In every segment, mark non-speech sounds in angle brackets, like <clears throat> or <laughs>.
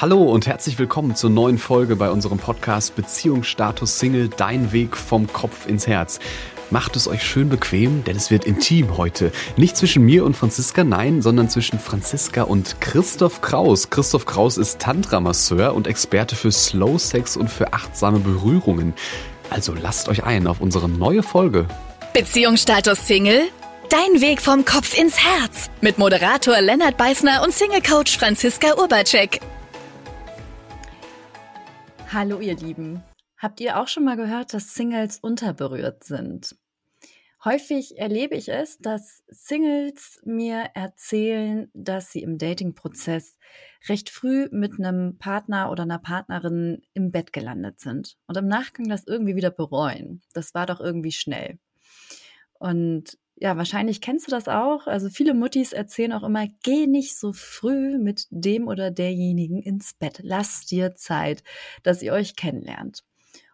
Hallo und herzlich willkommen zur neuen Folge bei unserem Podcast Beziehungsstatus Single, dein Weg vom Kopf ins Herz. Macht es euch schön bequem, denn es wird intim heute. Nicht zwischen mir und Franziska, nein, sondern zwischen Franziska und Christoph Kraus. Christoph Kraus ist Tantra-Masseur und Experte für Slow Sex und für achtsame Berührungen. Also lasst euch ein auf unsere neue Folge. Beziehungsstatus Single? Dein Weg vom Kopf ins Herz. Mit Moderator Lennart Beißner und Single-Coach Franziska Urbacek. Hallo ihr Lieben. Habt ihr auch schon mal gehört, dass Singles unterberührt sind? Häufig erlebe ich es, dass Singles mir erzählen, dass sie im Dating-Prozess recht früh mit einem Partner oder einer Partnerin im Bett gelandet sind und im Nachgang das irgendwie wieder bereuen. Das war doch irgendwie schnell. Und ja, wahrscheinlich kennst du das auch. Also viele Muttis erzählen auch immer, geh nicht so früh mit dem oder derjenigen ins Bett. Lass dir Zeit, dass ihr euch kennenlernt.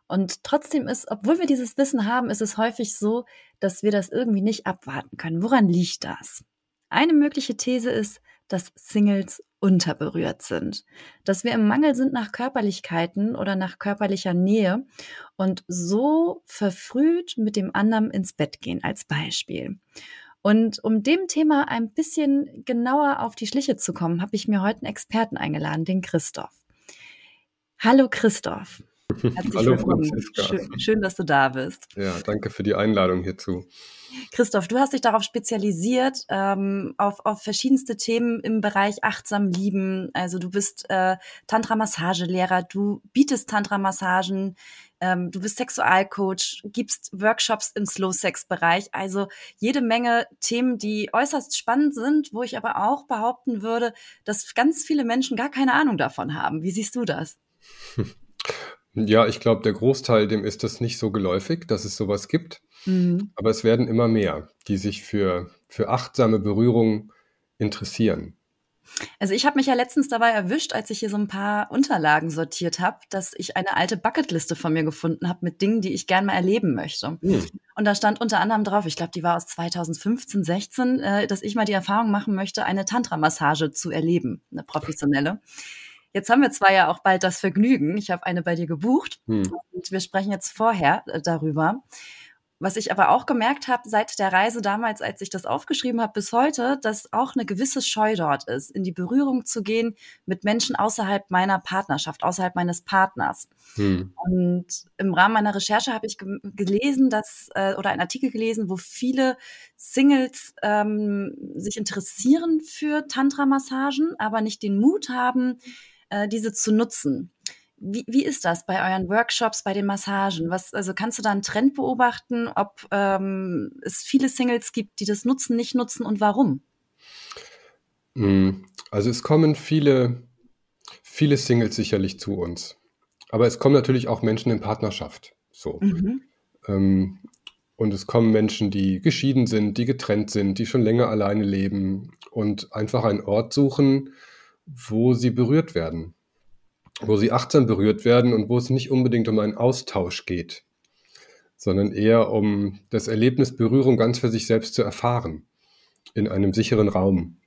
Und trotzdem ist, obwohl wir dieses Wissen haben, ist es häufig so, dass wir das irgendwie nicht abwarten können. Woran liegt das? Eine mögliche These ist, dass Singles unterberührt sind, dass wir im Mangel sind nach Körperlichkeiten oder nach körperlicher Nähe und so verfrüht mit dem anderen ins Bett gehen als Beispiel. Und um dem Thema ein bisschen genauer auf die Schliche zu kommen, habe ich mir heute einen Experten eingeladen, den Christoph. Hallo Christoph. <laughs> Herzlich Hallo willkommen. Franziska. Schön, schön, dass du da bist. Ja, danke für die Einladung hierzu. Christoph, du hast dich darauf spezialisiert, ähm, auf, auf verschiedenste Themen im Bereich achtsam lieben. Also du bist äh, Tantra-Massagelehrer, du bietest Tantra-Massagen, ähm, du bist Sexualcoach, gibst Workshops im Slow-Sex-Bereich. Also jede Menge Themen, die äußerst spannend sind, wo ich aber auch behaupten würde, dass ganz viele Menschen gar keine Ahnung davon haben. Wie siehst du das? <laughs> Ja, ich glaube, der Großteil, dem ist das nicht so geläufig, dass es sowas gibt. Mhm. Aber es werden immer mehr, die sich für, für achtsame Berührung interessieren. Also ich habe mich ja letztens dabei erwischt, als ich hier so ein paar Unterlagen sortiert habe, dass ich eine alte Bucketliste von mir gefunden habe mit Dingen, die ich gerne mal erleben möchte. Mhm. Und da stand unter anderem drauf, ich glaube, die war aus 2015, 16, äh, dass ich mal die Erfahrung machen möchte, eine Tantra-Massage zu erleben, eine professionelle. Jetzt haben wir zwar ja auch bald das Vergnügen. Ich habe eine bei dir gebucht hm. und wir sprechen jetzt vorher äh, darüber. Was ich aber auch gemerkt habe seit der Reise damals, als ich das aufgeschrieben habe, bis heute, dass auch eine gewisse Scheu dort ist, in die Berührung zu gehen mit Menschen außerhalb meiner Partnerschaft, außerhalb meines Partners. Hm. Und im Rahmen meiner Recherche habe ich ge gelesen, dass äh, oder einen Artikel gelesen, wo viele Singles ähm, sich interessieren für Tantra-Massagen, aber nicht den Mut haben, äh, diese zu nutzen. Wie, wie ist das bei euren Workshops, bei den Massagen? Was, also kannst du da einen Trend beobachten, ob ähm, es viele Singles gibt, die das nutzen, nicht nutzen und warum? Hm, also es kommen viele, viele Singles sicherlich zu uns. Aber es kommen natürlich auch Menschen in Partnerschaft. So. Mhm. Ähm, und es kommen Menschen, die geschieden sind, die getrennt sind, die schon länger alleine leben und einfach einen Ort suchen, wo sie berührt werden, wo sie achtsam berührt werden und wo es nicht unbedingt um einen Austausch geht, sondern eher um das Erlebnis Berührung ganz für sich selbst zu erfahren, in einem sicheren Raum.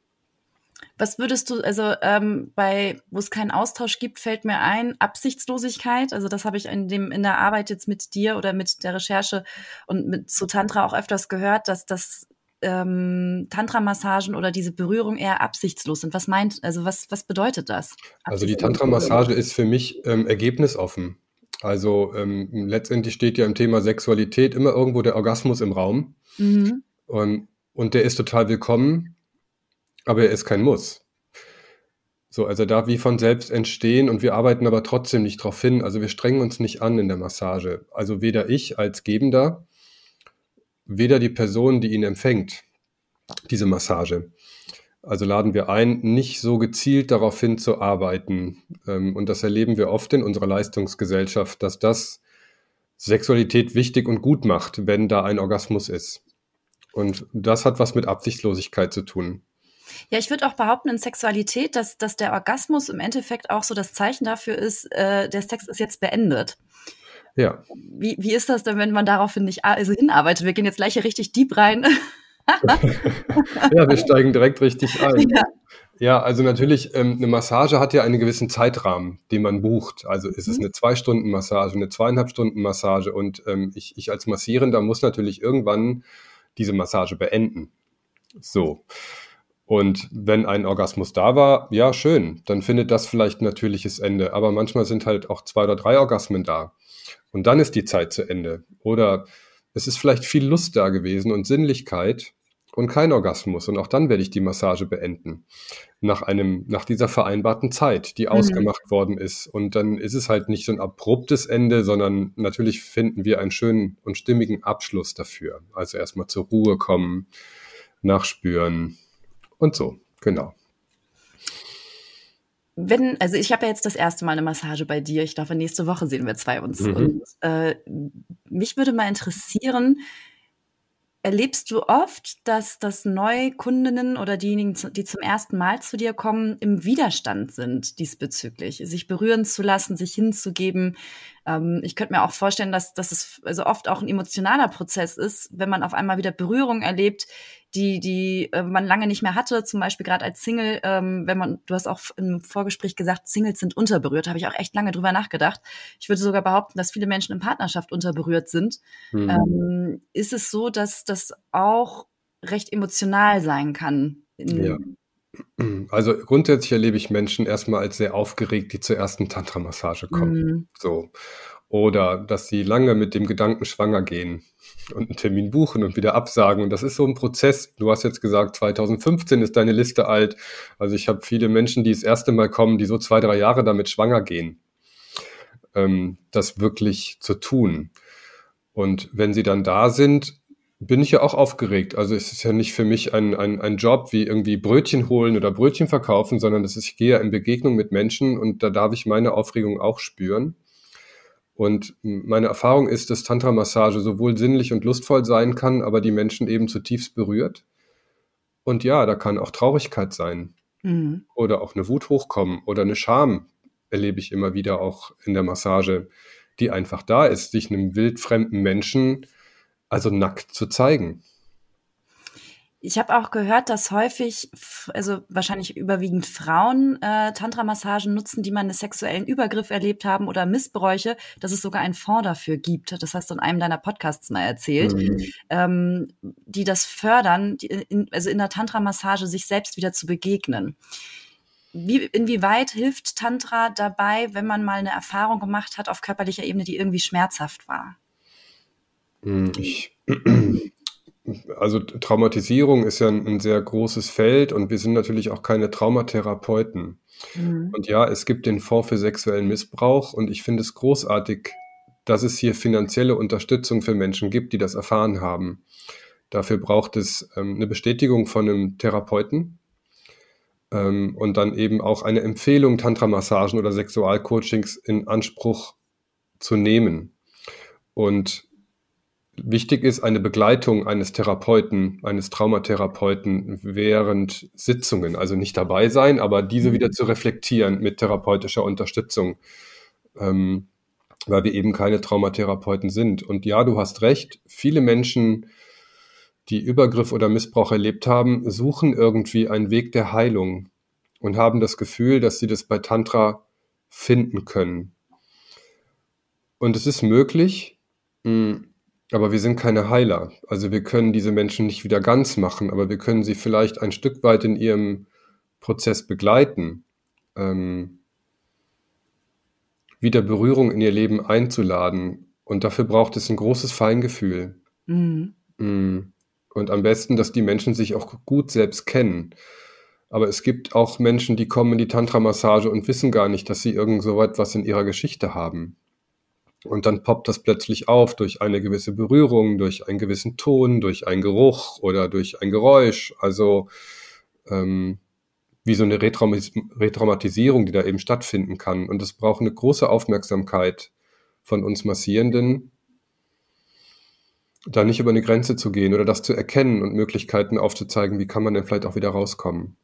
Was würdest du, also ähm, bei, wo es keinen Austausch gibt, fällt mir ein, Absichtslosigkeit. Also das habe ich in dem in der Arbeit jetzt mit dir oder mit der Recherche und mit zu Tantra auch öfters gehört, dass das ähm, Tantra-Massagen oder diese Berührung eher absichtslos sind. Was meint, also was, was bedeutet das? Also die Tantra-Massage ist für mich ähm, ergebnisoffen. Also ähm, letztendlich steht ja im Thema Sexualität immer irgendwo der Orgasmus im Raum. Mhm. Und, und der ist total willkommen, aber er ist kein Muss. So, also darf wie von selbst entstehen und wir arbeiten aber trotzdem nicht darauf hin. Also wir strengen uns nicht an in der Massage. Also weder ich als Gebender weder die Person, die ihn empfängt, diese Massage. Also laden wir ein, nicht so gezielt darauf hinzuarbeiten. Ähm, und das erleben wir oft in unserer Leistungsgesellschaft, dass das Sexualität wichtig und gut macht, wenn da ein Orgasmus ist. Und das hat was mit Absichtslosigkeit zu tun. Ja, ich würde auch behaupten in Sexualität, dass, dass der Orgasmus im Endeffekt auch so das Zeichen dafür ist, äh, der Sex ist jetzt beendet. Ja. Wie, wie ist das denn, wenn man daraufhin nicht also hinarbeitet? Wir gehen jetzt gleich hier richtig deep rein. <laughs> ja, wir steigen direkt richtig ein. <laughs> Ja. Ja, also natürlich, ähm, eine Massage hat ja einen gewissen Zeitrahmen, den man bucht. Also ist es mhm. eine Zwei-Stunden-Massage, eine zweieinhalb Stunden-Massage und ähm, ich, ich als Massierender muss natürlich irgendwann diese Massage beenden. So. Und wenn ein Orgasmus da war, ja, schön, dann findet das vielleicht ein natürliches Ende. Aber manchmal sind halt auch zwei oder drei Orgasmen da. Und dann ist die Zeit zu Ende. Oder es ist vielleicht viel Lust da gewesen und Sinnlichkeit und kein Orgasmus. Und auch dann werde ich die Massage beenden. Nach einem, nach dieser vereinbarten Zeit, die mhm. ausgemacht worden ist. Und dann ist es halt nicht so ein abruptes Ende, sondern natürlich finden wir einen schönen und stimmigen Abschluss dafür. Also erstmal zur Ruhe kommen, nachspüren und so. Genau. Wenn, also ich habe ja jetzt das erste Mal eine Massage bei dir. Ich glaube, nächste Woche sehen wir zwei uns. Mhm. Und äh, mich würde mal interessieren, Erlebst du oft, dass, dass Neukundinnen oder diejenigen, die zum ersten Mal zu dir kommen, im Widerstand sind diesbezüglich, sich berühren zu lassen, sich hinzugeben? Ähm, ich könnte mir auch vorstellen, dass, dass es also oft auch ein emotionaler Prozess ist, wenn man auf einmal wieder Berührung erlebt, die, die äh, man lange nicht mehr hatte, zum Beispiel gerade als Single, ähm, wenn man, du hast auch im Vorgespräch gesagt, Singles sind unterberührt, habe ich auch echt lange drüber nachgedacht. Ich würde sogar behaupten, dass viele Menschen in Partnerschaft unterberührt sind. Mhm. Ähm, ist es so, dass das auch recht emotional sein kann? ja. Also grundsätzlich erlebe ich Menschen erstmal als sehr aufgeregt, die zur ersten Tantra-Massage kommen. Mhm. So. Oder dass sie lange mit dem Gedanken schwanger gehen und einen Termin buchen und wieder absagen. Und das ist so ein Prozess. Du hast jetzt gesagt, 2015 ist deine Liste alt. Also ich habe viele Menschen, die das erste Mal kommen, die so zwei, drei Jahre damit schwanger gehen, ähm, das wirklich zu tun. Und wenn sie dann da sind, bin ich ja auch aufgeregt. Also es ist ja nicht für mich ein, ein, ein Job wie irgendwie Brötchen holen oder Brötchen verkaufen, sondern das ist, ich gehe ja in Begegnung mit Menschen und da darf ich meine Aufregung auch spüren. Und meine Erfahrung ist, dass Tantra-Massage sowohl sinnlich und lustvoll sein kann, aber die Menschen eben zutiefst berührt. Und ja, da kann auch Traurigkeit sein. Mhm. Oder auch eine Wut hochkommen oder eine Scham erlebe ich immer wieder auch in der Massage, die einfach da ist, sich einem wildfremden Menschen also nackt zu zeigen. Ich habe auch gehört, dass häufig, also wahrscheinlich überwiegend Frauen äh, Tantra-Massagen nutzen, die mal einen sexuellen Übergriff erlebt haben oder Missbräuche, dass es sogar einen Fonds dafür gibt. Das hast du in einem deiner Podcasts mal erzählt, mhm. ähm, die das fördern, die in, also in der Tantra-Massage sich selbst wieder zu begegnen. Wie, inwieweit hilft Tantra dabei, wenn man mal eine Erfahrung gemacht hat auf körperlicher Ebene, die irgendwie schmerzhaft war? Hm, ich <clears throat> also Traumatisierung ist ja ein, ein, sehr großes Feld und wir sind natürlich auch keine Traumatherapeuten. Mhm. Und ja, es gibt den Fonds für sexuellen Missbrauch und ich finde es großartig, dass es hier finanzielle Unterstützung für Menschen gibt, die das erfahren haben. Dafür braucht es ähm, eine Bestätigung von einem Therapeuten ähm, und dann eben auch eine Empfehlung, Tantra-Massagen oder Sexualcoachings in Anspruch zu nehmen. Und Wichtig ist eine Begleitung eines Therapeuten, eines Traumatherapeuten während Sitzungen, also nicht dabei sein, aber diese mhm. wieder zu reflektieren mit therapeutischer Unterstützung, ähm, weil wir eben keine Traumatherapeuten sind. Und ja, du hast recht, viele Menschen, die Übergriff oder Missbrauch erlebt haben, suchen irgendwie einen Weg der Heilung und haben das Gefühl, dass sie das bei Tantra finden können. Und es ist möglich, mh, aber wir sind keine Heiler. Also wir können diese Menschen nicht wieder ganz machen, aber wir können sie vielleicht ein Stück weit in ihrem Prozess begleiten, ähm, wieder Berührung in ihr Leben einzuladen. Und dafür braucht es ein großes Feingefühl. Mhm. Mm. Und am besten, dass die Menschen sich auch gut selbst kennen. Aber es gibt auch Menschen, die kommen in die Tantra-Massage und wissen gar nicht, dass sie irgend so etwas in ihrer Geschichte haben. Und dann poppt das plötzlich auf durch eine gewisse Berührung, durch einen gewissen Ton, durch einen Geruch oder durch ein Geräusch. Also ähm, wie so eine Retraumis Retraumatisierung, die da eben stattfinden kann. Und es braucht eine große Aufmerksamkeit von uns Massierenden, da nicht über eine Grenze zu gehen oder das zu erkennen und Möglichkeiten aufzuzeigen, wie kann man denn vielleicht auch wieder rauskommen.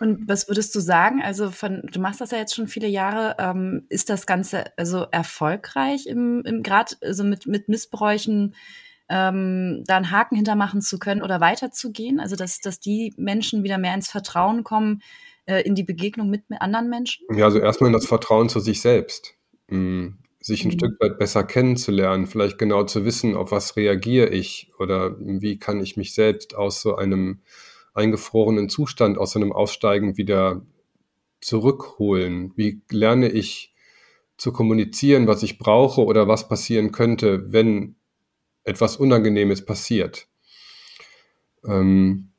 Und was würdest du sagen? Also von, du machst das ja jetzt schon viele Jahre. Ähm, ist das Ganze also erfolgreich im, im Grad, also mit, mit Missbräuchen ähm, da einen Haken hintermachen zu können oder weiterzugehen? Also dass, dass die Menschen wieder mehr ins Vertrauen kommen, äh, in die Begegnung mit, anderen Menschen? Ja, also erstmal in das Vertrauen zu sich selbst. Mhm. Sich ein mhm. Stück weit besser kennenzulernen, vielleicht genau zu wissen, auf was reagiere ich oder wie kann ich mich selbst aus so einem eingefrorenen Zustand, aus so einem Aussteigen wieder zurückholen? Wie lerne ich zu kommunizieren, was ich brauche oder was passieren könnte, wenn etwas Unangenehmes passiert? Ähm,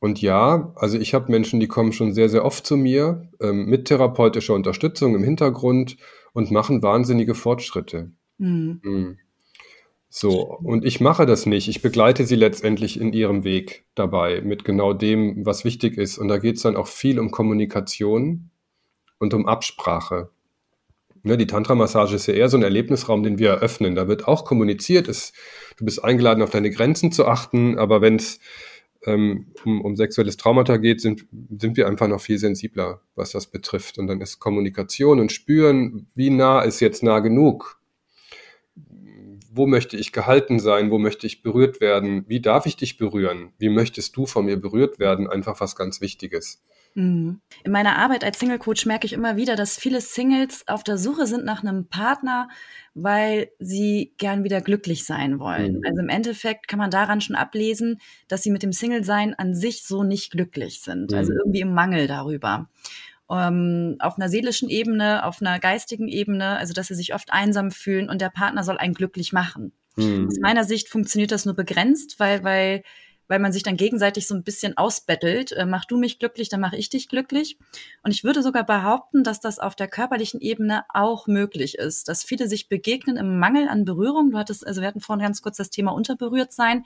und ja, also ich habe Menschen, die kommen schon sehr, sehr oft zu mir ähm, mit therapeutischer Unterstützung im Hintergrund und machen wahnsinnige Fortschritte. Mhm. Mhm. So, und ich mache das nicht. Ich begleite sie letztendlich in ihrem Weg dabei mit genau dem, was wichtig ist. Und da geht es dann auch viel um Kommunikation und um Absprache. Ne, die Tantra-Massage ist ja eher so ein Erlebnisraum, den wir eröffnen. Da wird auch kommuniziert. Es, du bist eingeladen, auf deine Grenzen zu achten. Aber wenn es ähm, um, um sexuelles Traumata geht, sind, sind wir einfach noch viel sensibler, was das betrifft. Und dann ist Kommunikation und Spüren, wie nah ist jetzt nah genug? Wo möchte ich gehalten sein, wo möchte ich berührt werden, wie darf ich dich berühren, wie möchtest du von mir berührt werden, einfach was ganz Wichtiges. Mhm. In meiner Arbeit als Single Coach merke ich immer wieder, dass viele Singles auf der Suche sind nach einem Partner, weil sie gern wieder glücklich sein wollen. Mhm. Also im Endeffekt kann man daran schon ablesen, dass sie mit dem Single-Sein an sich so nicht glücklich sind. Also mhm. Also irgendwie im Mangel darüber ähm, auf einer seelischen Ebene, auf einer geistigen Ebene, also dass sie sich oft einsam fühlen und der Partner soll einen glücklich machen. Mhm. Aus meiner Sicht funktioniert das nur begrenzt, weil, weil, weil man sich dann gegenseitig so ein bisschen ausbettelt. Äh, mach du mich glücklich, dann mache ich dich glücklich. Und ich würde sogar behaupten, dass das auf der körperlichen Ebene auch möglich ist, dass viele sich begegnen im Mangel an Berührung. Du hattest, also wir hatten vorhin ganz kurz das Thema unterberührt sein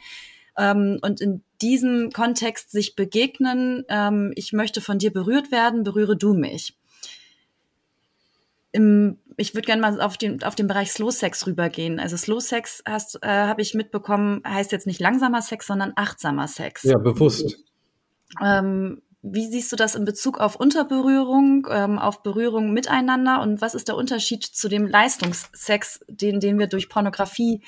ähm, und in diesem Kontext sich begegnen, ähm, ich möchte von dir berührt werden, berühre du mich. Im, ich würde gerne mal auf den, auf den Bereich Slow Sex rübergehen. Also Slow Sex hast, äh, habe ich mitbekommen, heißt jetzt nicht langsamer Sex, sondern achtsamer Sex. Ja, bewusst. Ähm, wie siehst du das in Bezug auf Unterberührung, ähm, auf Berührung miteinander und was ist der Unterschied zu dem Leistungssex, den, den wir durch Pornografie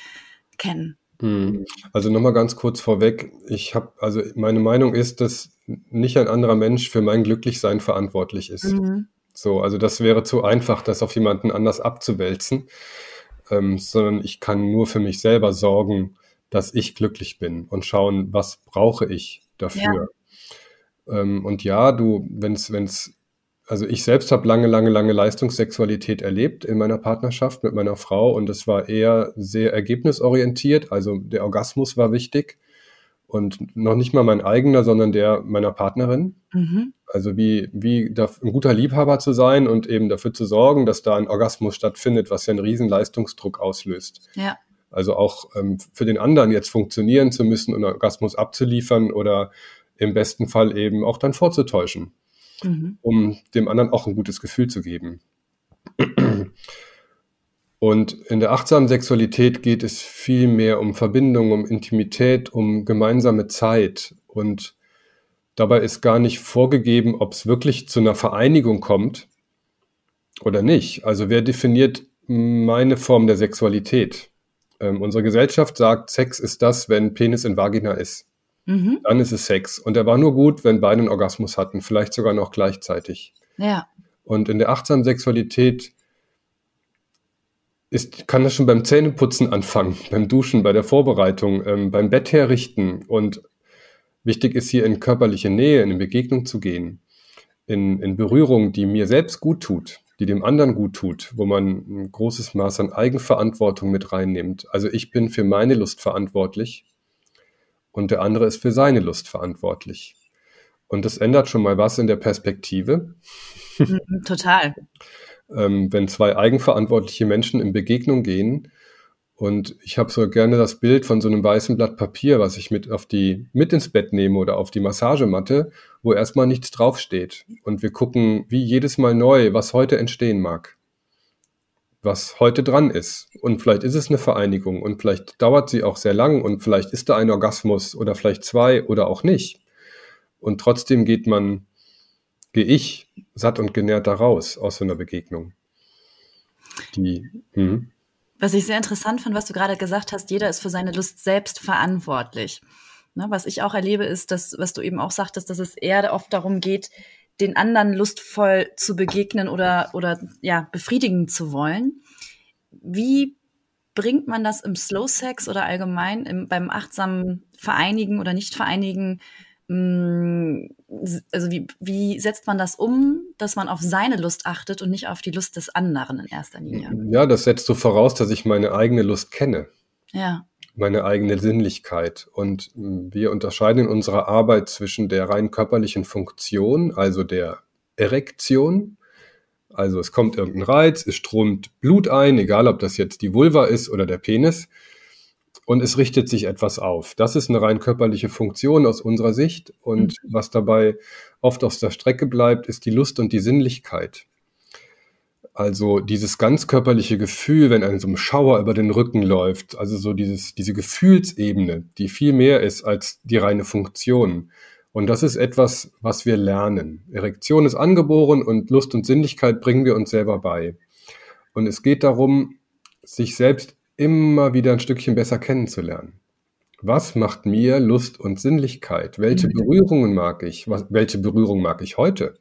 kennen? Hm. Also nochmal ganz kurz vorweg. Ich habe, also meine Meinung ist, dass nicht ein anderer Mensch für mein Glücklichsein verantwortlich ist. Mhm. So, also das wäre zu einfach, das auf jemanden anders abzuwälzen, ähm, sondern ich kann nur für mich selber sorgen, dass ich glücklich bin und schauen, was brauche ich dafür. Ja. Ähm, und ja, du, wenn es also ich selbst habe lange, lange, lange Leistungssexualität erlebt in meiner Partnerschaft mit meiner Frau und es war eher sehr ergebnisorientiert. Also der Orgasmus war wichtig und noch nicht mal mein eigener, sondern der meiner Partnerin. Mhm. Also wie, wie ein guter Liebhaber zu sein und eben dafür zu sorgen, dass da ein Orgasmus stattfindet, was ja einen riesen Leistungsdruck auslöst. Ja. Also auch ähm, für den anderen jetzt funktionieren zu müssen und Orgasmus abzuliefern oder im besten Fall eben auch dann vorzutäuschen mhm. um dem anderen auch ein gutes Gefühl zu geben. Und in der achtsamen Sexualität geht es viel mehr um Verbindung, um Intimität, um gemeinsame Zeit. Und dabei ist gar nicht vorgegeben, ob es wirklich zu einer Vereinigung kommt oder nicht. Also wer definiert meine Form der Sexualität? Ähm, unsere Gesellschaft sagt, Sex ist das, wenn Penis in Vagina ist. Mhm. Dann ist es Sex. Und der war nur gut, wenn beide einen Orgasmus hatten, vielleicht sogar noch gleichzeitig. Ja. Und in der achtsamen Sexualität ist, kann das schon beim Zähneputzen anfangen, <laughs> beim Duschen, bei der Vorbereitung, ähm, beim Bett herrichten. Und wichtig ist hier in körperliche Nähe, in Begegnung zu gehen, in, in Berührung, die mir selbst gut tut, die dem anderen gut tut, wo man ein großes Maß an Eigenverantwortung mit reinnimmt. Also ich bin für meine Lust verantwortlich und der andere ist für seine Lust verantwortlich. Und das ändert schon mal was in der Perspektive. Mhm, total. ähm, wenn zwei eigenverantwortliche Menschen in Begegnung gehen und ich habe so gerne das Bild von so einem weißen Blatt Papier, was ich mit auf die mit ins Bett nehme oder auf die Massagematte, wo erstmal nichts draufsteht und wir gucken wie jedes Mal neu, was heute entstehen mag was heute dran ist. Und vielleicht ist es eine Vereinigung und vielleicht dauert sie auch sehr lang und vielleicht ist da ein Orgasmus oder vielleicht zwei oder auch nicht. Und trotzdem geht man, gehe ich satt und genährt da raus aus so einer Begegnung. Die, hm. Was ich sehr interessant fand, was du gerade gesagt hast, jeder ist für seine Lust selbst verantwortlich. Ne, was ich auch erlebe, ist, dass, was du eben auch sagtest, dass es eher oft darum geht, den anderen lustvoll zu begegnen oder, oder ja, befriedigen zu wollen. Wie bringt man das im Slow Sex oder allgemein im, beim achtsamen Vereinigen oder Nicht-Vereinigen Mm, also wie, wie setzt man das um, dass man auf seine Lust achtet und nicht auf die Lust des anderen in erster Linie? Ja, das setzt so voraus, dass ich meine eigene Lust kenne. Ja. Meine eigene Sinnlichkeit. Und wir unterscheiden in unserer Arbeit zwischen der rein körperlichen Funktion, also der Erektion. Also es kommt irgendein Reiz, es strömt Blut ein, egal ob das jetzt die Vulva ist oder der Penis und es richtet sich etwas auf. Das ist eine rein körperliche Funktion aus unserer Sicht und mhm. was dabei oft auf der Strecke bleibt, ist die Lust und die Sinnlichkeit. Also dieses ganz körperliche Gefühl, wenn ein so ein Schauer über den Rücken läuft, also so dieses, diese Gefühlsebene, die viel mehr ist als die reine Funktion. Und das ist etwas, was wir lernen. Erektion ist angeboren und Lust und Sinnlichkeit bringen wir uns selber bei. Und es geht darum, sich selbst immer wieder ein Stückchen besser kennenzulernen. Was macht mir Lust und Sinnlichkeit? Welche mhm. Berührungen mag ich? Was, welche Berührung mag ich heute?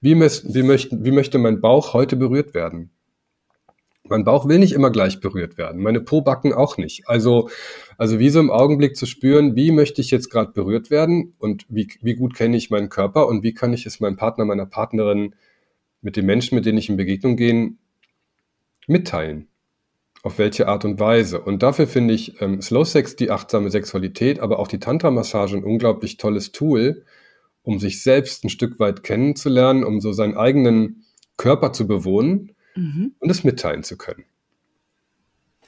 Wie, wie, möchte, wie möchte mein Bauch heute berührt werden? Mein Bauch will nicht immer gleich berührt werden, meine Pobacken auch nicht. Also, also wie so im Augenblick zu spüren, wie möchte ich jetzt gerade berührt werden und wie, wie gut kenne ich meinen Körper und wie kann ich es meinem Partner, meiner Partnerin, mit den Menschen, mit denen ich in Begegnung gehe, mitteilen auf welche Art und Weise. Und dafür finde ich ähm, Slow Sex, die achtsame Sexualität, aber auch die Tantra-Massage ein unglaublich tolles Tool, um sich selbst ein Stück weit kennenzulernen, um so seinen eigenen Körper zu bewohnen mhm. und es mitteilen zu können.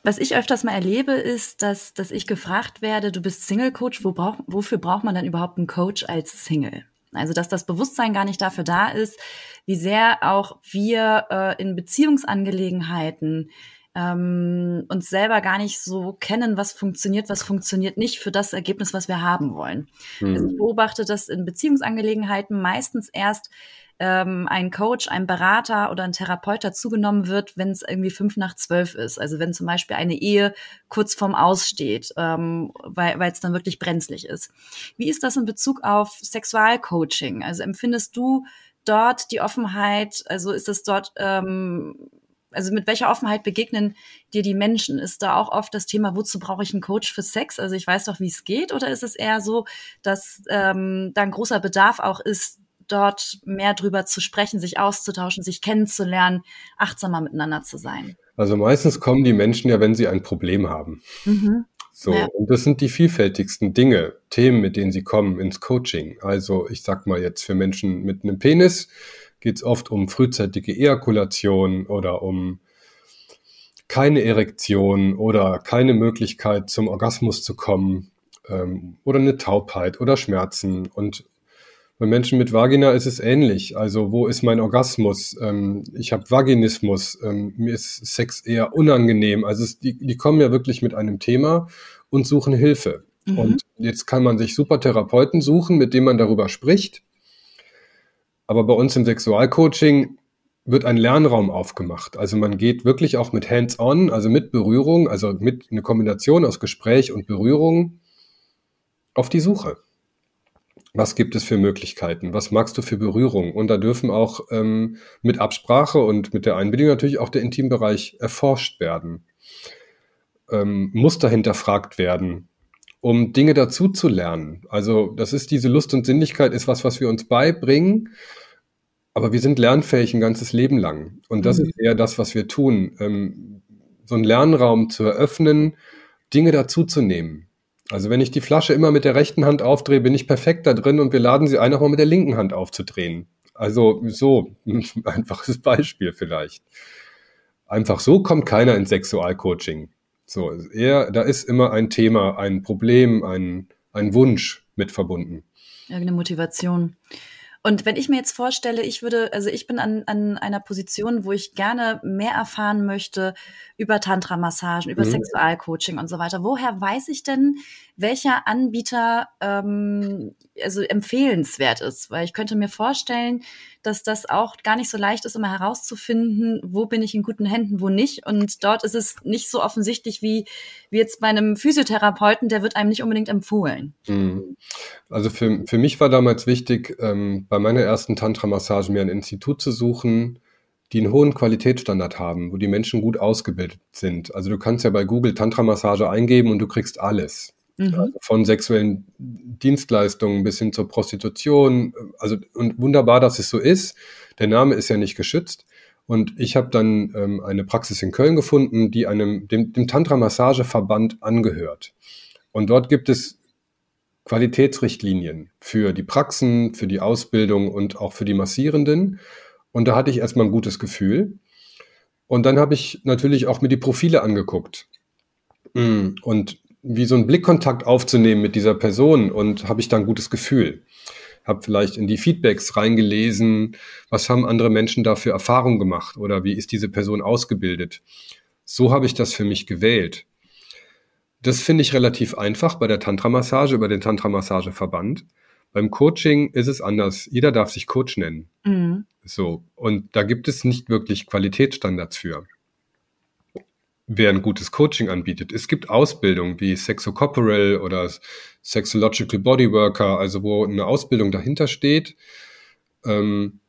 Was ich öfters mal erlebe, ist, dass, dass ich gefragt werde, du bist Single-Coach, wo brauch, wofür braucht man dann überhaupt einen Coach als Single? Also, dass das Bewusstsein gar nicht dafür da ist, wie sehr auch wir äh, in Beziehungsangelegenheiten ähm, uns selber gar nicht so kennen, was funktioniert, was funktioniert nicht für das Ergebnis, was wir haben wollen. Mhm. Also ich beobachte das in Beziehungsangelegenheiten meistens erst ähm, ein Coach, ein Berater oder ein Therapeut dazugenommen wird, wenn es irgendwie fünf nach zwölf ist. Also wenn zum Beispiel eine Ehe kurz vorm Aussteht, ähm, weil es dann wirklich brenzlig ist. Wie ist das in Bezug auf Sexualcoaching? Also empfindest du dort die Offenheit, also ist es dort ähm, also mit welcher Offenheit begegnen dir die Menschen? Ist da auch oft das Thema, wozu brauche ich einen Coach für Sex? Also ich weiß doch, wie es geht, oder ist es eher so, dass ähm, da ein großer Bedarf auch ist, dort mehr drüber zu sprechen, sich auszutauschen, sich kennenzulernen, achtsamer miteinander zu sein? Also meistens kommen die Menschen ja, wenn sie ein Problem haben. Mhm. So, ja. und das sind die vielfältigsten Dinge, Themen, mit denen sie kommen ins Coaching. Also ich sag mal jetzt für Menschen mit einem Penis, geht es oft um frühzeitige Ejakulation oder um keine Erektion oder keine Möglichkeit zum Orgasmus zu kommen ähm, oder eine Taubheit oder Schmerzen. Und bei Menschen mit Vagina ist es ähnlich. Also wo ist mein Orgasmus? Ähm, ich habe Vaginismus. Ähm, mir ist Sex eher unangenehm. Also es, die, die kommen ja wirklich mit einem Thema und suchen Hilfe. Mhm. Und jetzt kann man sich super Therapeuten suchen, mit denen man darüber spricht. Aber bei uns im Sexualcoaching wird ein Lernraum aufgemacht. Also man geht wirklich auch mit Hands-on, also mit Berührung, also mit einer Kombination aus Gespräch und Berührung auf die Suche. Was gibt es für Möglichkeiten? Was magst du für Berührung? Und da dürfen auch ähm, mit Absprache und mit der Einbindung natürlich auch der Intimbereich erforscht werden. Ähm, Muster hinterfragt werden, um Dinge dazu zu lernen. Also das ist diese Lust und Sinnlichkeit ist was, was wir uns beibringen, aber wir sind lernfähig ein ganzes Leben lang. Und das mhm. ist eher das, was wir tun, ähm, so einen Lernraum zu eröffnen, Dinge dazuzunehmen. Also wenn ich die Flasche immer mit der rechten Hand aufdrehe, bin ich perfekt da drin und wir laden sie ein, auch mal mit der linken Hand aufzudrehen. Also so, ein <laughs> einfaches Beispiel vielleicht. Einfach so kommt keiner ins Sexualcoaching. So, eher, da ist immer ein Thema, ein Problem, ein, ein Wunsch mit verbunden. Irgendeine Motivation. Und wenn ich mir jetzt vorstelle, ich würde, also ich bin an, an einer Position, wo ich gerne mehr erfahren möchte über Tantra-Massagen, über mhm. Sexualcoaching und so weiter. Woher weiß ich denn, welcher Anbieter ähm, also empfehlenswert ist, weil ich könnte mir vorstellen, dass das auch gar nicht so leicht ist, immer herauszufinden, wo bin ich in guten Händen, wo nicht. Und dort ist es nicht so offensichtlich wie, wie jetzt bei einem Physiotherapeuten, der wird einem nicht unbedingt empfohlen. Mhm. Also für, für mich war damals wichtig, ähm, bei meiner ersten Tantra-Massage mir ein Institut zu suchen, die einen hohen Qualitätsstandard haben, wo die Menschen gut ausgebildet sind. Also du kannst ja bei Google Tantra-Massage eingeben und du kriegst alles. Mhm. Also von sexuellen Dienstleistungen bis hin zur Prostitution. Also und wunderbar, dass es so ist. Der Name ist ja nicht geschützt. Und ich habe dann ähm, eine Praxis in Köln gefunden, die einem dem, dem Tantra-Massage-Verband angehört. Und dort gibt es Qualitätsrichtlinien für die Praxen, für die Ausbildung und auch für die Massierenden. Und da hatte ich erstmal ein gutes Gefühl. Und dann habe ich natürlich auch mir die Profile angeguckt. Mm, und wie so einen Blickkontakt aufzunehmen mit dieser Person und habe ich da ein gutes Gefühl. Habe vielleicht in die Feedbacks reingelesen, was haben andere Menschen da für Erfahrungen gemacht oder wie ist diese Person ausgebildet. So habe ich das für mich gewählt. Das finde ich relativ einfach bei der Tantra-Massage über den Tantra-Massage-Verband. Beim Coaching ist es anders. Jeder darf sich Coach nennen. Mhm. So. Und da gibt es nicht wirklich Qualitätsstandards für. Wer ein gutes Coaching anbietet. Es gibt Ausbildungen wie Sexocorporal oder Sexological Bodyworker, also wo eine Ausbildung dahinter steht. Ähm,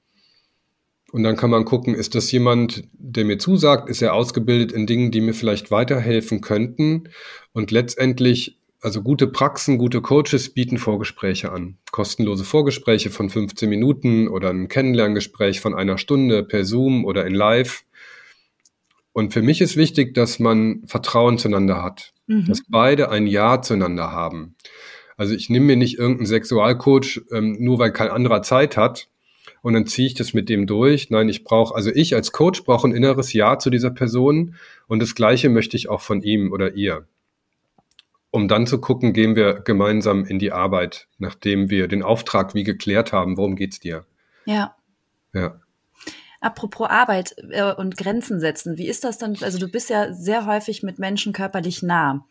und dann kann man gucken, ist das jemand, der mir zusagt, ist er ausgebildet in Dingen, die mir vielleicht weiterhelfen könnten. Und letztendlich also gute Praxen, gute Coaches bieten Vorgespräche an. Kostenlose Vorgespräche von 15 Minuten oder ein Kennenlerngespräch von einer Stunde per Zoom oder in Live. Und für mich ist wichtig, dass man Vertrauen zueinander hat, mhm. dass beide ein Ja zueinander haben. Also ich nehme mir nicht irgendeinen Sexualcoach, ähm, nur weil kein anderer Zeit hat und dann ziehe ich das mit dem durch. Nein, ich brauche, also ich als Coach brauche ein inneres Ja zu dieser Person und das Gleiche möchte ich auch von ihm oder ihr um dann zu gucken, gehen wir gemeinsam in die Arbeit, nachdem wir den Auftrag wie geklärt haben, worum geht's dir? Ja. Ja. Apropos Arbeit äh, und Grenzen setzen, wie ist das dann? Also du bist ja sehr häufig mit Menschen körperlich nah.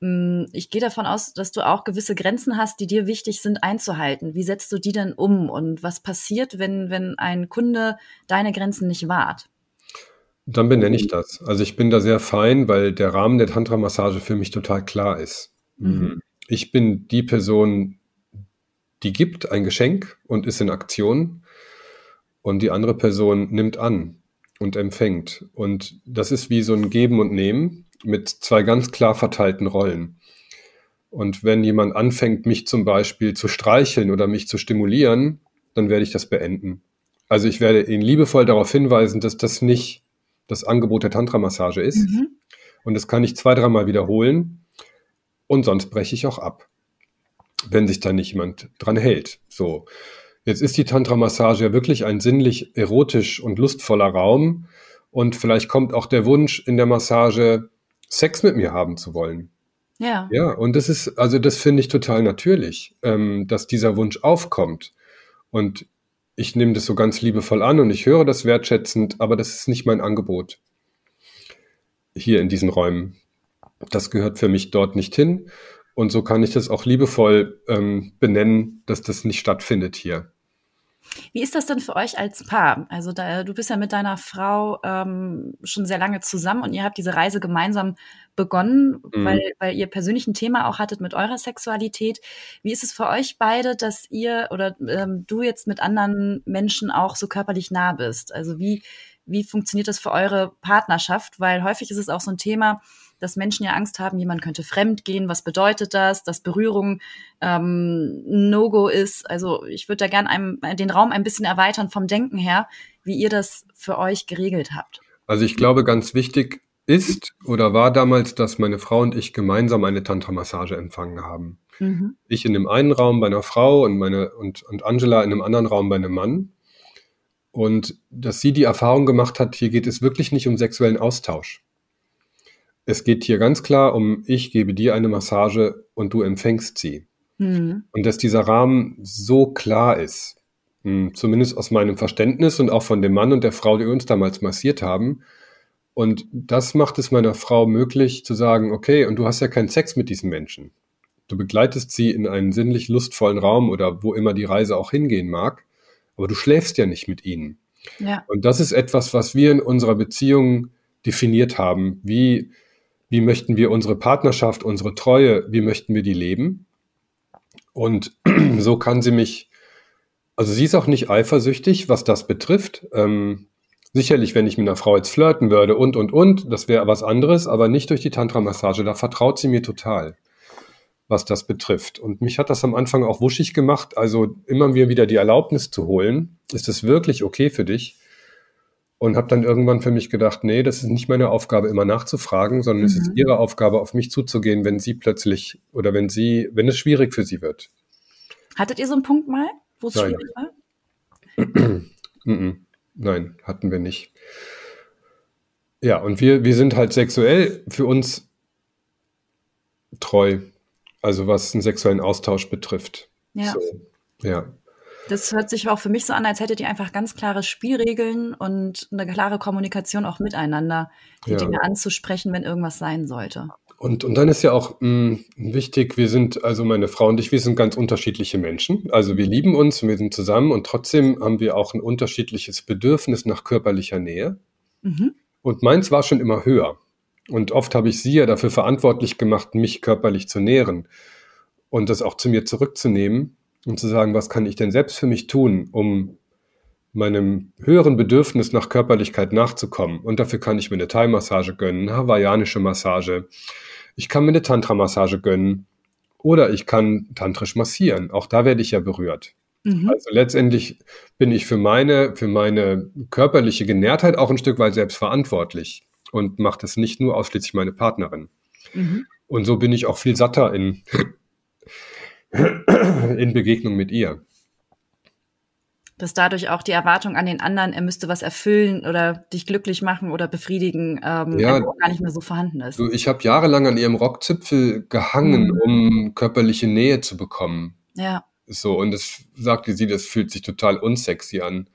Mm, ich gehe davon aus, dass du auch gewisse Grenzen hast, die dir wichtig sind einzuhalten. Wie setzt du die denn um und was passiert, wenn, wenn ein Kunde deine Grenzen nicht wahrt? Dann benenne ich das. Also ich bin da sehr fein, weil der Rahmen der Tantra-Massage für mich total klar ist. Mhm. Ich bin die Person, die gibt ein Geschenk und ist in Aktion und die andere Person nimmt an und empfängt. Und das ist wie so ein Geben und Nehmen mit zwei ganz klar verteilten Rollen. Und wenn jemand anfängt, mich zum Beispiel zu streicheln oder mich zu stimulieren, dann werde ich das beenden. Also ich werde ihn liebevoll darauf hinweisen, dass das nicht das Angebot der Tantra-Massage ist. Mhm. Und das kann ich zwei, dreimal wiederholen. Und sonst breche ich auch ab, wenn sich da nicht jemand dran hält. So. Jetzt ist die Tantra-Massage ja wirklich ein sinnlich erotisch und lustvoller Raum. Und vielleicht kommt auch der Wunsch in der Massage, Sex mit mir haben zu wollen. Ja. Ja, und das ist, also das finde ich total natürlich, ähm, dass dieser Wunsch aufkommt. Und ich nehme das so ganz liebevoll an und ich höre das wertschätzend, aber das ist nicht mein Angebot hier in diesen Räumen. Das gehört für mich dort nicht hin. Und so kann ich das auch liebevoll ähm, benennen, dass das nicht stattfindet hier. Wie ist das denn für euch als Paar? Also da, du bist ja mit deiner Frau ähm, schon sehr lange zusammen und ihr habt diese Reise gemeinsam begonnen, mhm. weil, weil ihr persönlich ein Thema auch hattet mit eurer Sexualität. Wie ist es für euch beide, dass ihr oder ähm, du jetzt mit anderen Menschen auch so körperlich nah bist? Also wie, wie funktioniert das für eure Partnerschaft? Weil häufig ist es auch so ein Thema, dass Menschen ja Angst haben, jemand könnte fremd gehen. Was bedeutet das? Dass Berührung ähm, No-Go ist. Also ich würde da gerne den Raum ein bisschen erweitern vom Denken her, wie ihr das für euch geregelt habt. Also ich glaube, ganz wichtig ist oder war damals, dass meine Frau und ich gemeinsam eine Tantra-Massage empfangen haben. Mhm. Ich in dem einen Raum bei einer Frau und meine und, und Angela in einem anderen Raum bei einem Mann. Und dass sie die Erfahrung gemacht hat, hier geht es wirklich nicht um sexuellen Austausch. Es geht hier ganz klar um, ich gebe dir eine Massage und du empfängst sie. Mhm. Und dass dieser Rahmen so klar ist, hm, zumindest aus meinem Verständnis und auch von dem Mann und der Frau, die uns damals massiert haben. Und das macht es meiner Frau möglich zu sagen, okay, und du hast ja keinen Sex mit diesem Menschen. Du begleitest sie in einen sinnlich lustvollen Raum oder wo immer die Reise auch hingehen mag, aber du schläfst ja nicht mit ihnen. Ja. Und das ist etwas, was wir in unserer Beziehung definiert haben. Wie, wie möchten wir unsere Partnerschaft, unsere Treue, wie möchten wir die leben? Und <clears throat> so kann sie mich, also sie ist auch nicht eifersüchtig, was das betrifft. Ähm, sicherlich, wenn ich mit einer Frau jetzt flirten würde und, und, und, das wäre was anderes, aber nicht durch die Tantra-Massage. Da vertraut sie mir total, was das betrifft. Und mich hat das am Anfang auch wuschig gemacht, also immer wieder die Erlaubnis zu holen. Ist es wirklich okay für dich? Und habe dann irgendwann für mich gedacht, nee, das ist nicht meine Aufgabe, immer nachzufragen, sondern mhm. es ist mhm. ihre Aufgabe, auf mich zuzugehen, wenn sie plötzlich oder wenn sie, wenn es schwierig für sie wird. Hattet ihr so einen Punkt mal, wo es schwierig war? <clears throat> Nein, hatten wir nicht. Ja, und wir, wir sind halt sexuell für uns treu, also was einen sexuellen Austausch betrifft. Ja. So, ja. Das hört sich auch für mich so an, als hättet ihr einfach ganz klare Spielregeln und eine klare Kommunikation auch miteinander, die ja. Dinge anzusprechen, wenn irgendwas sein sollte. Und, und dann ist ja auch mh, mm, wichtig, wir sind, also meine Frau und ich, wir sind ganz unterschiedliche Menschen. Also wir lieben uns wir sind zusammen und trotzdem haben wir auch ein unterschiedliches Bedürfnis nach körperlicher Nähe. Mhm. Und meins war schon immer höher. Und oft habe ich sie ja dafür verantwortlich gemacht, mich körperlich zu nähren und das auch zu mir zurückzunehmen und zu sagen, was kann ich denn selbst für mich tun, um meinem höheren Bedürfnis nach Körperlichkeit nachzukommen. Und dafür kann ich mir eine Thai-Massage gönnen, eine hawaiianische Massage, ich kann mir eine Tantra-Massage gönnen oder ich kann tantrisch massieren. Auch da werde ich ja berührt. Mhm. Also letztendlich bin ich für meine, für meine körperliche Genährtheit auch ein Stück weit selbst verantwortlich und mache das nicht nur ausschließlich meine Partnerin. Mhm. Und so bin ich auch viel satter in, in Begegnung mit ihr dass dadurch auch die Erwartung an den anderen, er müsste was erfüllen oder dich glücklich machen oder befriedigen, ähm, ja, gar nicht mehr so vorhanden ist. ich habe jahrelang an ihrem Rockzipfel gehangen, mhm. um körperliche Nähe zu bekommen. Ja. So, und das sagte sie, das fühlt sich total unsexy an.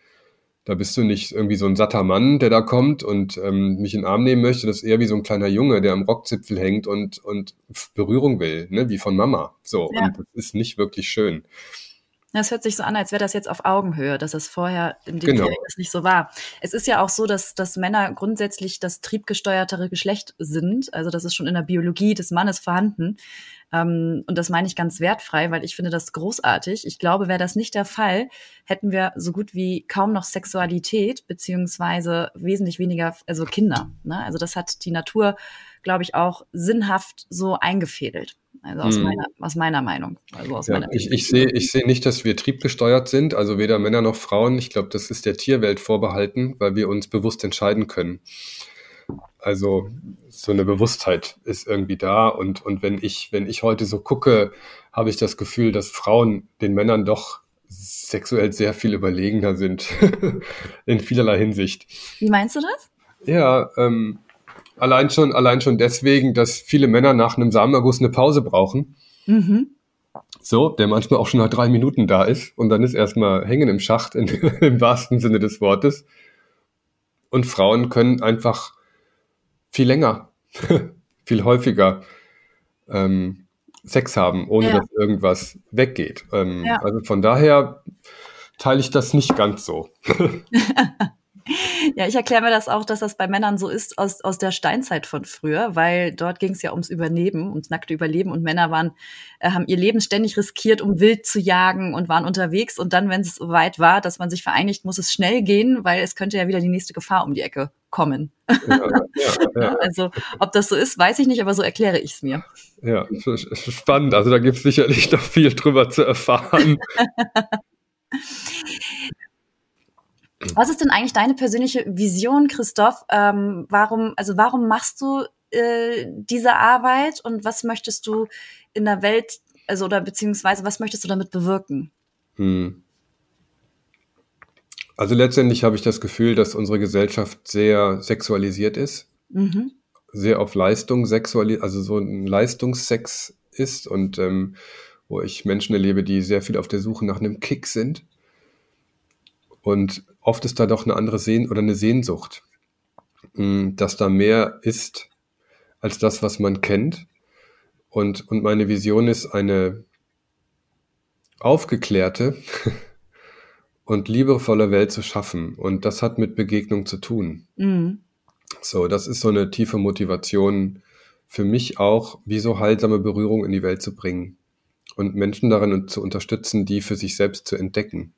Da bist du nicht irgendwie so ein satter Mann, der da kommt und ähm, mich in den Arm nehmen möchte. Das ist eher wie so ein kleiner Junge, der am Rockzipfel hängt und, und Berührung will, ne? wie von Mama. So, ja. und das ist nicht wirklich schön. Das hört sich so an, als wäre das jetzt auf Augenhöhe, dass es vorher in dem genau. Nicht so war. Es ist ja auch so, dass, dass Männer grundsätzlich das triebgesteuertere Geschlecht sind. Also das ist schon in der Biologie des Mannes vorhanden. Ähm, und das meine ich ganz wertfrei, weil ich finde das großartig. Ich glaube, wäre das nicht der Fall, hätten wir so gut wie kaum noch Sexualität, beziehungsweise wesentlich weniger, also Kinder. Ne? Also das hat die Natur, glaube ich, auch sinnhaft so eingefädelt. Also aus, hm. meiner, aus meiner Meinung. Also aus ja, meiner ich, ich sehe ich seh nicht, dass wir triebgesteuert sind, also weder Männer noch Frauen. Ich glaube, das ist der Tierwelt vorbehalten, weil wir uns bewusst entscheiden können. Also so eine Bewusstheit ist irgendwie da und, und wenn ich, wenn ich heute so gucke, habe ich das Gefühl, dass Frauen den Männern doch sexuell sehr viel überlegener sind <laughs> in vielerlei Hinsicht. Wie meinst du das? Ja, ähm, Allein schon, allein schon deswegen, dass viele Männer nach einem Samenerguss eine Pause brauchen. Mhm. So, der manchmal auch schon nach drei Minuten da ist und dann ist erstmal hängen im Schacht in, <laughs> im wahrsten Sinne des Wortes. Und Frauen können einfach viel länger, <laughs> viel häufiger ähm, Sex haben, ohne ja. dass irgendwas weggeht. Ähm, ja. Also von daher teile ich das nicht ganz so. <laughs> Ja, ich erkläre mir das auch, dass das bei Männern so ist aus, aus der Steinzeit von früher, weil dort ging es ja ums Überleben, ums nackte Überleben und Männer waren, äh, haben ihr Leben ständig riskiert, um wild zu jagen und waren unterwegs und dann, wenn es so weit war, dass man sich vereinigt, muss es schnell gehen, weil es könnte ja wieder die nächste Gefahr um die Ecke kommen. Ja, ja, ja. <laughs> Also, ob das so ist, weiß ich nicht, aber so erkläre ich es mir. Ja, spannend. Also da gibt es sicherlich noch viel drüber zu erfahren. <laughs> Was ist denn eigentlich deine persönliche Vision, Christoph? Ähm, warum, also warum machst du äh, diese Arbeit und was möchtest du in der Welt, also oder beziehungsweise was möchtest du damit bewirken? Hm. Also letztendlich habe ich das Gefühl, dass unsere Gesellschaft sehr sexualisiert ist, mhm. sehr auf Leistung sexualisiert, also so ein Leistungssex ist und ähm, wo ich Menschen erlebe, die sehr viel auf der Suche nach einem Kick sind. Und oft ist da doch eine andere Sehn oder eine Sehnsucht, hm, dass da mehr ist als das, was man kennt. Und, und meine Vision ist eine aufgeklärte <laughs> und liebevolle Welt zu schaffen. Und das hat mit Begegnung zu tun. Mhm. So, das ist so eine tiefe Motivation für mich auch, wie so heilsame Berührung in die Welt zu bringen und Menschen darin zu unterstützen, die für sich selbst zu entdecken.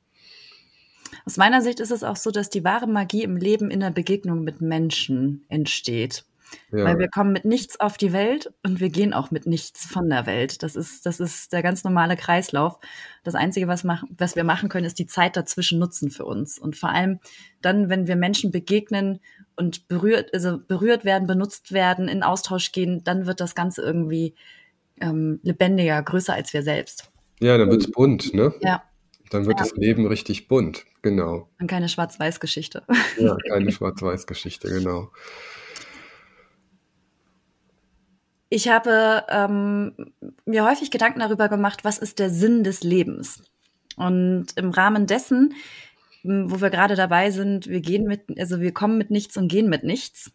Aus meiner Sicht ist es auch so, dass die wahre Magie im Leben in der Begegnung mit Menschen entsteht. Ja. Weil wir kommen mit nichts auf die Welt und wir gehen auch mit nichts von der Welt. Das ist, das ist der ganz normale Kreislauf. Das Einzige, was, mach, was wir machen können, ist die Zeit dazwischen nutzen für uns. Und vor allem dann, wenn wir Menschen begegnen und berührt, also berührt werden, benutzt werden, in Austausch gehen, dann wird das Ganze irgendwie ähm, lebendiger, größer als wir selbst. Ja, dann wird es bunt, ne? Ja. Dann wird ja. das Leben richtig bunt, genau. Und keine Schwarz-Weiß-Geschichte. Ja, keine Schwarz-Weiß-Geschichte, genau. Ich habe ähm, mir häufig Gedanken darüber gemacht, was ist der Sinn des Lebens? Und im Rahmen dessen, wo wir gerade dabei sind, wir gehen mit, also wir kommen mit nichts und gehen mit nichts,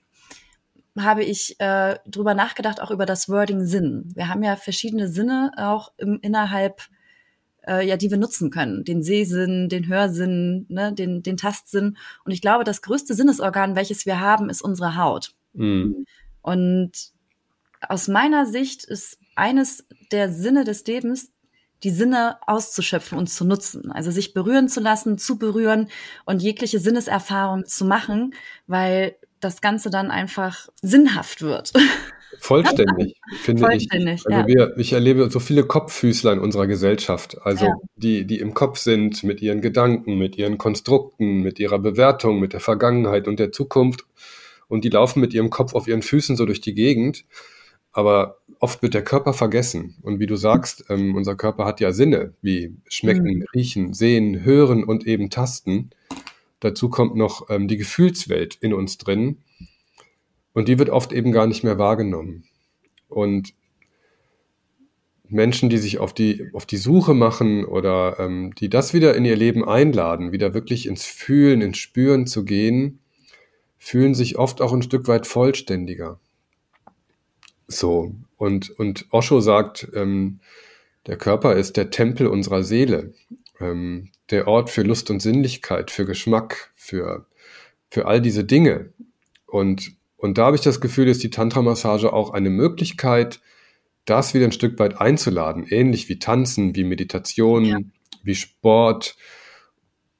habe ich äh, drüber nachgedacht, auch über das Wording Sinn. Wir haben ja verschiedene Sinne auch im, innerhalb, äh, ja, die wir nutzen können. Den Sehsinn, den Hörsinn, ne, den, den Tastsinn. Und ich glaube, das größte Sinnesorgan, welches wir haben, ist unsere Haut. Mhm. Und aus meiner Sicht ist eines der Sinne des Lebens, die Sinne auszuschöpfen und zu nutzen. Also sich berühren zu lassen, zu berühren und jegliche Sinneserfahrung zu machen, weil das Ganze dann einfach sinnhaft wird. <laughs> Vollständig, <laughs> finde Vollständig, ich. Also ja. wir, ich erlebe so viele Kopffüßler in unserer Gesellschaft, also ja. die, die im Kopf sind mit ihren Gedanken, mit ihren Konstrukten, mit ihrer Bewertung, mit der Vergangenheit und der Zukunft. Und die laufen mit ihrem Kopf auf ihren Füßen so durch die Gegend. Aber oft wird der Körper vergessen. Und wie du sagst, ähm, unser Körper hat ja Sinne, wie schmecken, mhm. riechen, sehen, hören und eben tasten. Dazu kommt noch ähm, die Gefühlswelt in uns drin. Und die wird oft eben gar nicht mehr wahrgenommen. Und Menschen, die sich auf die, auf die Suche machen oder ähm, die das wieder in ihr Leben einladen, wieder wirklich ins Fühlen, ins Spüren zu gehen, fühlen sich oft auch ein Stück weit vollständiger. So, und, und Osho sagt, ähm, der Körper ist der Tempel unserer Seele ähm, der Ort für Lust und Sinnlichkeit, für Geschmack, für, für all diese Dinge. Und, und da habe ich das Gefühl, ist die Tantra-Massage auch eine Möglichkeit, das wieder ein Stück weit einzuladen, ähnlich wie Tanzen, wie Meditation, ja. wie Sport.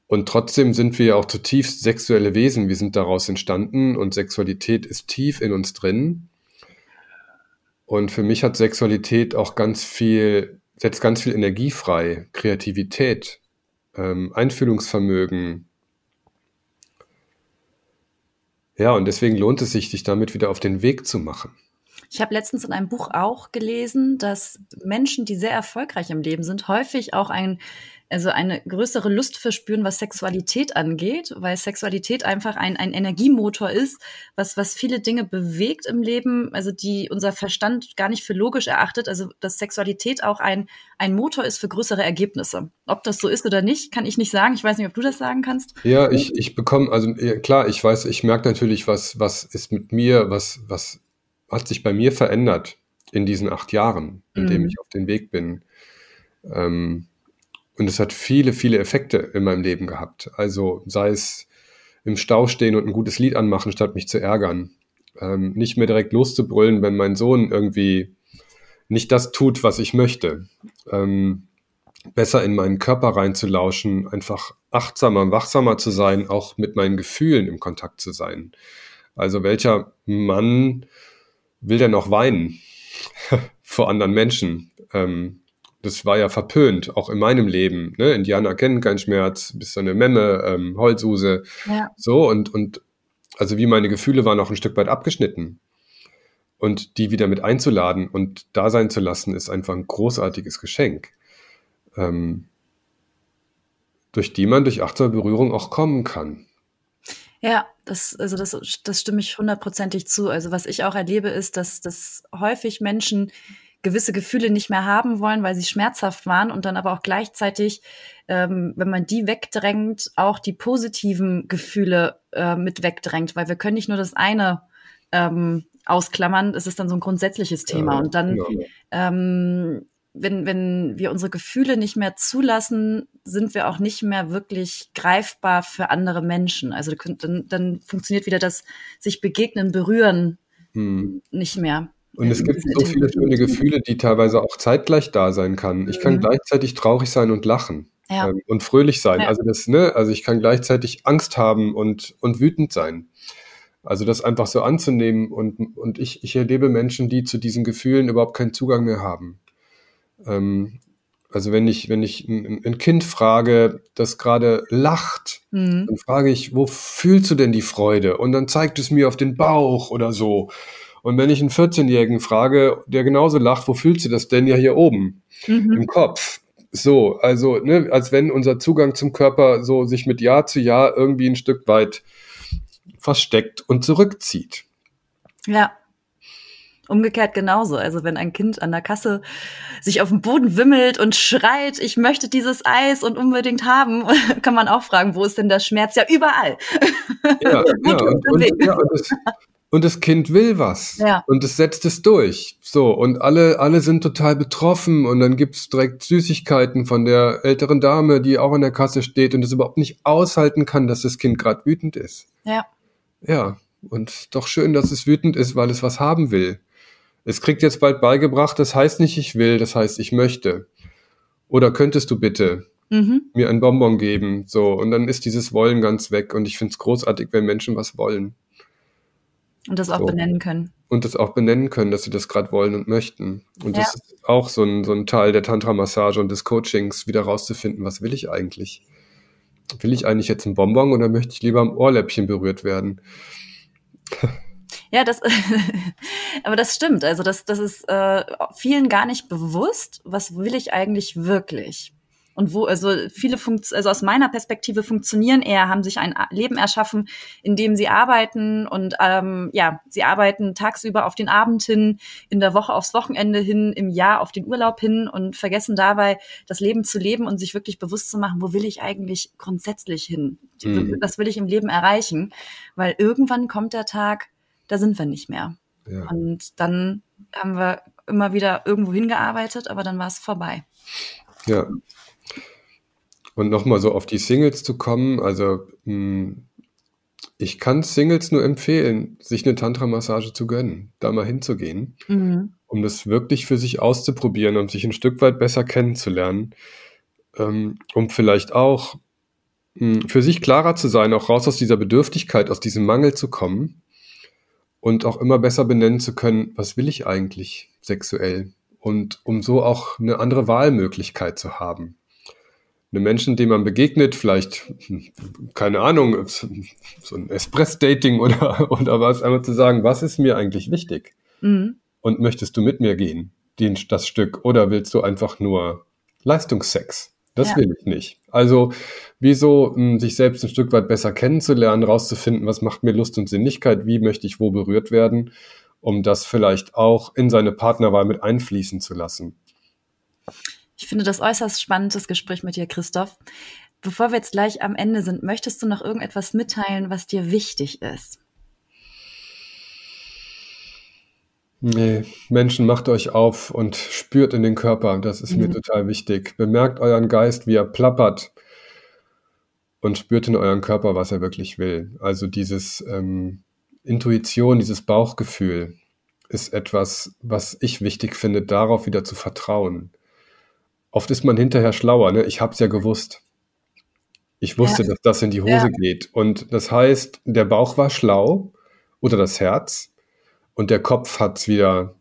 Und trotzdem sind wir ja auch zutiefst sexuelle Wesen. Wir sind daraus entstanden und Sexualität ist tief in uns drin. Und für mich hat Sexualität auch ganz viel setzt ganz viel Energie frei, Kreativität, ähm, Einfühlungsvermögen. Ja, und deswegen lohnt es sich, dich damit wieder auf den Weg zu machen. Ich habe letztens in einem Buch auch gelesen, dass Menschen, die sehr erfolgreich im Leben sind, häufig auch ein also eine größere Lust verspüren, was Sexualität angeht, weil Sexualität einfach ein, ein Energiemotor ist, was, was viele Dinge bewegt im Leben, also die unser Verstand gar nicht für logisch erachtet, also dass Sexualität auch ein, ein Motor ist für größere Ergebnisse. Ob das so ist oder nicht, kann ich nicht sagen. Ich weiß nicht, ob du das sagen kannst. Ja, ich, ich bekomme, also klar, ich weiß, ich merke natürlich, was, was ist mit mir, was, was hat sich bei mir verändert in diesen acht Jahren, in mhm. dem ich auf dem Weg bin. Ähm, und es hat viele, viele Effekte in meinem Leben gehabt. Also sei es im Stau stehen und ein gutes Lied anmachen, statt mich zu ärgern. Ähm, nicht mehr direkt loszubrüllen, wenn mein Sohn irgendwie nicht das tut, was ich möchte. Ähm, besser in meinen Körper reinzulauschen, einfach achtsamer, wachsamer zu sein, auch mit meinen Gefühlen im Kontakt zu sein. Also welcher Mann will denn noch weinen <laughs> vor anderen Menschen? Ähm, das war ja verpönt, auch in meinem Leben. Ne? Indianer kennen keinen Schmerz, bist so eine Memme, ähm, Holzuse. Ja. So, und, und also wie meine Gefühle waren auch ein Stück weit abgeschnitten. Und die wieder mit einzuladen und da sein zu lassen, ist einfach ein großartiges Geschenk. Ähm, durch die man durch achtsame Berührung auch kommen kann. Ja, das, also das, das stimme ich hundertprozentig zu. Also was ich auch erlebe, ist, dass, dass häufig Menschen gewisse Gefühle nicht mehr haben wollen, weil sie schmerzhaft waren und dann aber auch gleichzeitig, ähm, wenn man die wegdrängt, auch die positiven Gefühle äh, mit wegdrängt, weil wir können nicht nur das eine ähm, ausklammern. Es ist dann so ein grundsätzliches Thema. Ja, und dann, genau. ähm, wenn, wenn wir unsere Gefühle nicht mehr zulassen, sind wir auch nicht mehr wirklich greifbar für andere Menschen. Also dann, dann funktioniert wieder das sich begegnen, berühren hm. nicht mehr. Und es gibt so viele schöne Gefühle, die teilweise auch zeitgleich da sein kann. Ich kann mhm. gleichzeitig traurig sein und lachen ja. ähm, und fröhlich sein. Ja. Also das, ne, also ich kann gleichzeitig Angst haben und, und wütend sein. Also das einfach so anzunehmen und, und ich, ich erlebe Menschen, die zu diesen Gefühlen überhaupt keinen Zugang mehr haben. Ähm, also wenn ich, wenn ich ein, ein Kind frage, das gerade lacht, mhm. dann frage ich, wo fühlst du denn die Freude? Und dann zeigt es mir auf den Bauch oder so. Und wenn ich einen 14-Jährigen frage, der genauso lacht, wo fühlst du das denn ja hier oben? Mhm. Im Kopf. So, also, ne, als wenn unser Zugang zum Körper so sich mit Jahr zu Jahr irgendwie ein Stück weit versteckt und zurückzieht. Ja. Umgekehrt genauso. Also wenn ein Kind an der Kasse sich auf den Boden wimmelt und schreit, ich möchte dieses Eis und unbedingt haben, <laughs> kann man auch fragen, wo ist denn der Schmerz? Ja, überall. Ja, <laughs> ja, und, und, ja das, und, das, Kind will was. Ja. Und es setzt es durch. So, und alle, alle sind total betroffen und dann gibt's direkt Süßigkeiten von der älteren Dame, die auch an der Kasse steht und es überhaupt nicht aushalten kann, dass das Kind gerade wütend ist. Ja. Ja, und doch schön, dass es wütend ist, weil es was haben will. Es kriegt jetzt bald beigebracht, das heißt nicht ich will, das heißt ich möchte. Oder könntest du bitte mhm. mir ein Bonbon geben? So, und dann ist dieses Wollen ganz weg. Und ich finde es großartig, wenn Menschen was wollen. Und das auch so. benennen können. Und das auch benennen können, dass sie das gerade wollen und möchten. Und ja. das ist auch so ein, so ein Teil der Tantra-Massage und des Coachings, wieder rauszufinden, was will ich eigentlich? Will ich eigentlich jetzt ein Bonbon oder möchte ich lieber am Ohrläppchen berührt werden? Ja, das, <laughs> aber das stimmt. Also das, das ist äh, vielen gar nicht bewusst. Was will ich eigentlich wirklich? Und wo, also viele Funkt also aus meiner Perspektive funktionieren eher, haben sich ein Leben erschaffen, in dem sie arbeiten und ähm, ja, sie arbeiten tagsüber auf den Abend hin, in der Woche aufs Wochenende hin, im Jahr auf den Urlaub hin und vergessen dabei, das Leben zu leben und sich wirklich bewusst zu machen, wo will ich eigentlich grundsätzlich hin? Mhm. Was will ich im Leben erreichen? Weil irgendwann kommt der Tag, da sind wir nicht mehr. Ja. Und dann haben wir immer wieder irgendwo hingearbeitet, aber dann war es vorbei. Ja. Und nochmal so auf die Singles zu kommen, also hm, ich kann Singles nur empfehlen, sich eine Tantra-Massage zu gönnen, da mal hinzugehen, mhm. um das wirklich für sich auszuprobieren, um sich ein Stück weit besser kennenzulernen, ähm, um vielleicht auch hm, für sich klarer zu sein, auch raus aus dieser Bedürftigkeit, aus diesem Mangel zu kommen und auch immer besser benennen zu können, was will ich eigentlich sexuell und um so auch eine andere Wahlmöglichkeit zu haben. Eine Menschen, dem man begegnet, vielleicht, keine Ahnung, so ein Espress-Dating oder, oder was, einmal zu sagen, was ist mir eigentlich wichtig? Mhm. Und möchtest du mit mir gehen, den, das Stück, oder willst du einfach nur Leistungssex? Das ja. will ich nicht. Also, wieso mh, hm, sich selbst ein Stück weit besser kennenzulernen, rauszufinden, was macht mir Lust und Sinnlichkeit, wie möchte ich wo berührt werden, um das vielleicht auch in seine Partnerwahl mit einfließen zu lassen. Ich finde das äußerst spannend, das Gespräch mit dir, Christoph. Bevor wir jetzt gleich am Ende sind, möchtest du noch irgendetwas mitteilen, was dir wichtig ist? Nee, Menschen, macht euch auf und spürt in den Körper. Das ist mhm. mir total wichtig. Bemerkt euren Geist, wie er plappert und spürt in euren Körper, was er wirklich will. Also dieses ähm, Intuition, dieses Bauchgefühl ist etwas, was ich wichtig finde, darauf wieder zu vertrauen. Oft ist man hinterher schlauer. Ne? Ich habe es ja gewusst. Ich wusste, ja. dass das in die Hose ja. geht. Und das heißt, der Bauch war schlau oder das Herz und der Kopf hat es wieder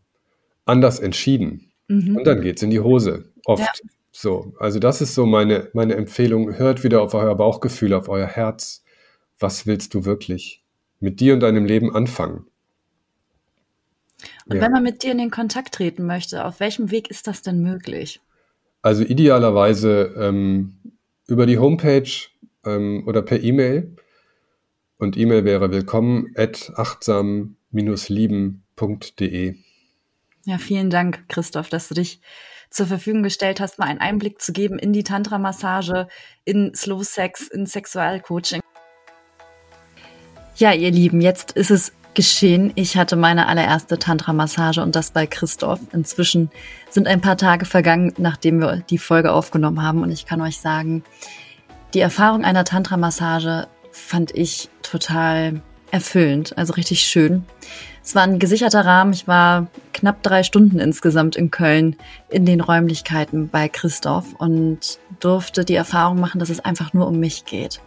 anders entschieden. Mhm. Und dann geht es in die Hose. Oft. Ja. So. Also, das ist so meine, meine Empfehlung. Hört wieder auf euer Bauchgefühl, auf euer Herz. Was willst du wirklich mit dir und deinem Leben anfangen? Und ja. wenn man mit dir in den Kontakt treten möchte, auf welchem Weg ist das denn möglich? Also idealerweise ähm, über die Homepage ähm, oder per E-Mail. Und E-Mail wäre willkommen at achtsam lieben.de. Ja, vielen Dank, Christoph, dass du dich zur Verfügung gestellt hast, mal einen Einblick zu geben in die Tantra-Massage, in Slow Sex, in Sexualcoaching. Ja, ihr Lieben, jetzt ist es geschehen. Ich hatte meine allererste Tantra-Massage und das bei Christoph. Inzwischen sind ein paar Tage vergangen, nachdem wir die Folge aufgenommen haben und ich kann euch sagen, die Erfahrung einer Tantra-Massage fand ich total erfüllend, also richtig schön. Es war ein gesicherter Rahmen. Ich war knapp drei Stunden insgesamt in Köln in den Räumlichkeiten bei Christoph und durfte die Erfahrung machen, dass es einfach nur um mich geht.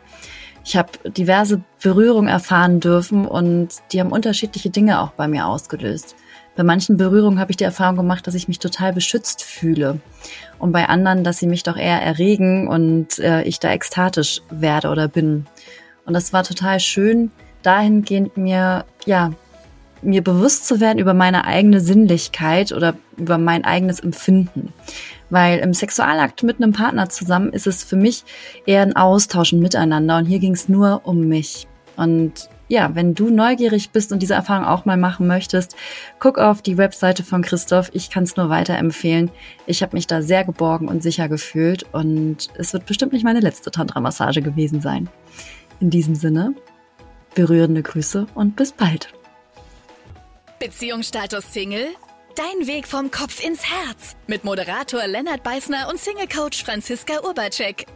Ich habe diverse Berührungen erfahren dürfen und die haben unterschiedliche Dinge auch bei mir ausgelöst. Bei manchen Berührungen habe ich die Erfahrung gemacht, dass ich mich total beschützt fühle. Und bei anderen, dass sie mich doch eher erregen und äh, ich da ekstatisch werde oder bin. Und das war total schön, dahingehend mir, ja, mir bewusst zu werden über meine eigene Sinnlichkeit oder über mein eigenes Empfinden. Weil im Sexualakt mit einem Partner zusammen ist es für mich eher ein Austausch und Miteinander. Und hier ging es nur um mich. Und ja, wenn du neugierig bist und diese Erfahrung auch mal machen möchtest, guck auf die Webseite von Christoph. Ich kann es nur weiterempfehlen. Ich habe mich da sehr geborgen und sicher gefühlt und es wird bestimmt nicht meine letzte Tantra-Massage gewesen sein. In diesem Sinne, berührende Grüße und bis bald. Beziehungsstatus Single? Dein Weg vom Kopf ins Herz mit Moderator Lennart Beißner und Single-Coach Franziska Urbacek.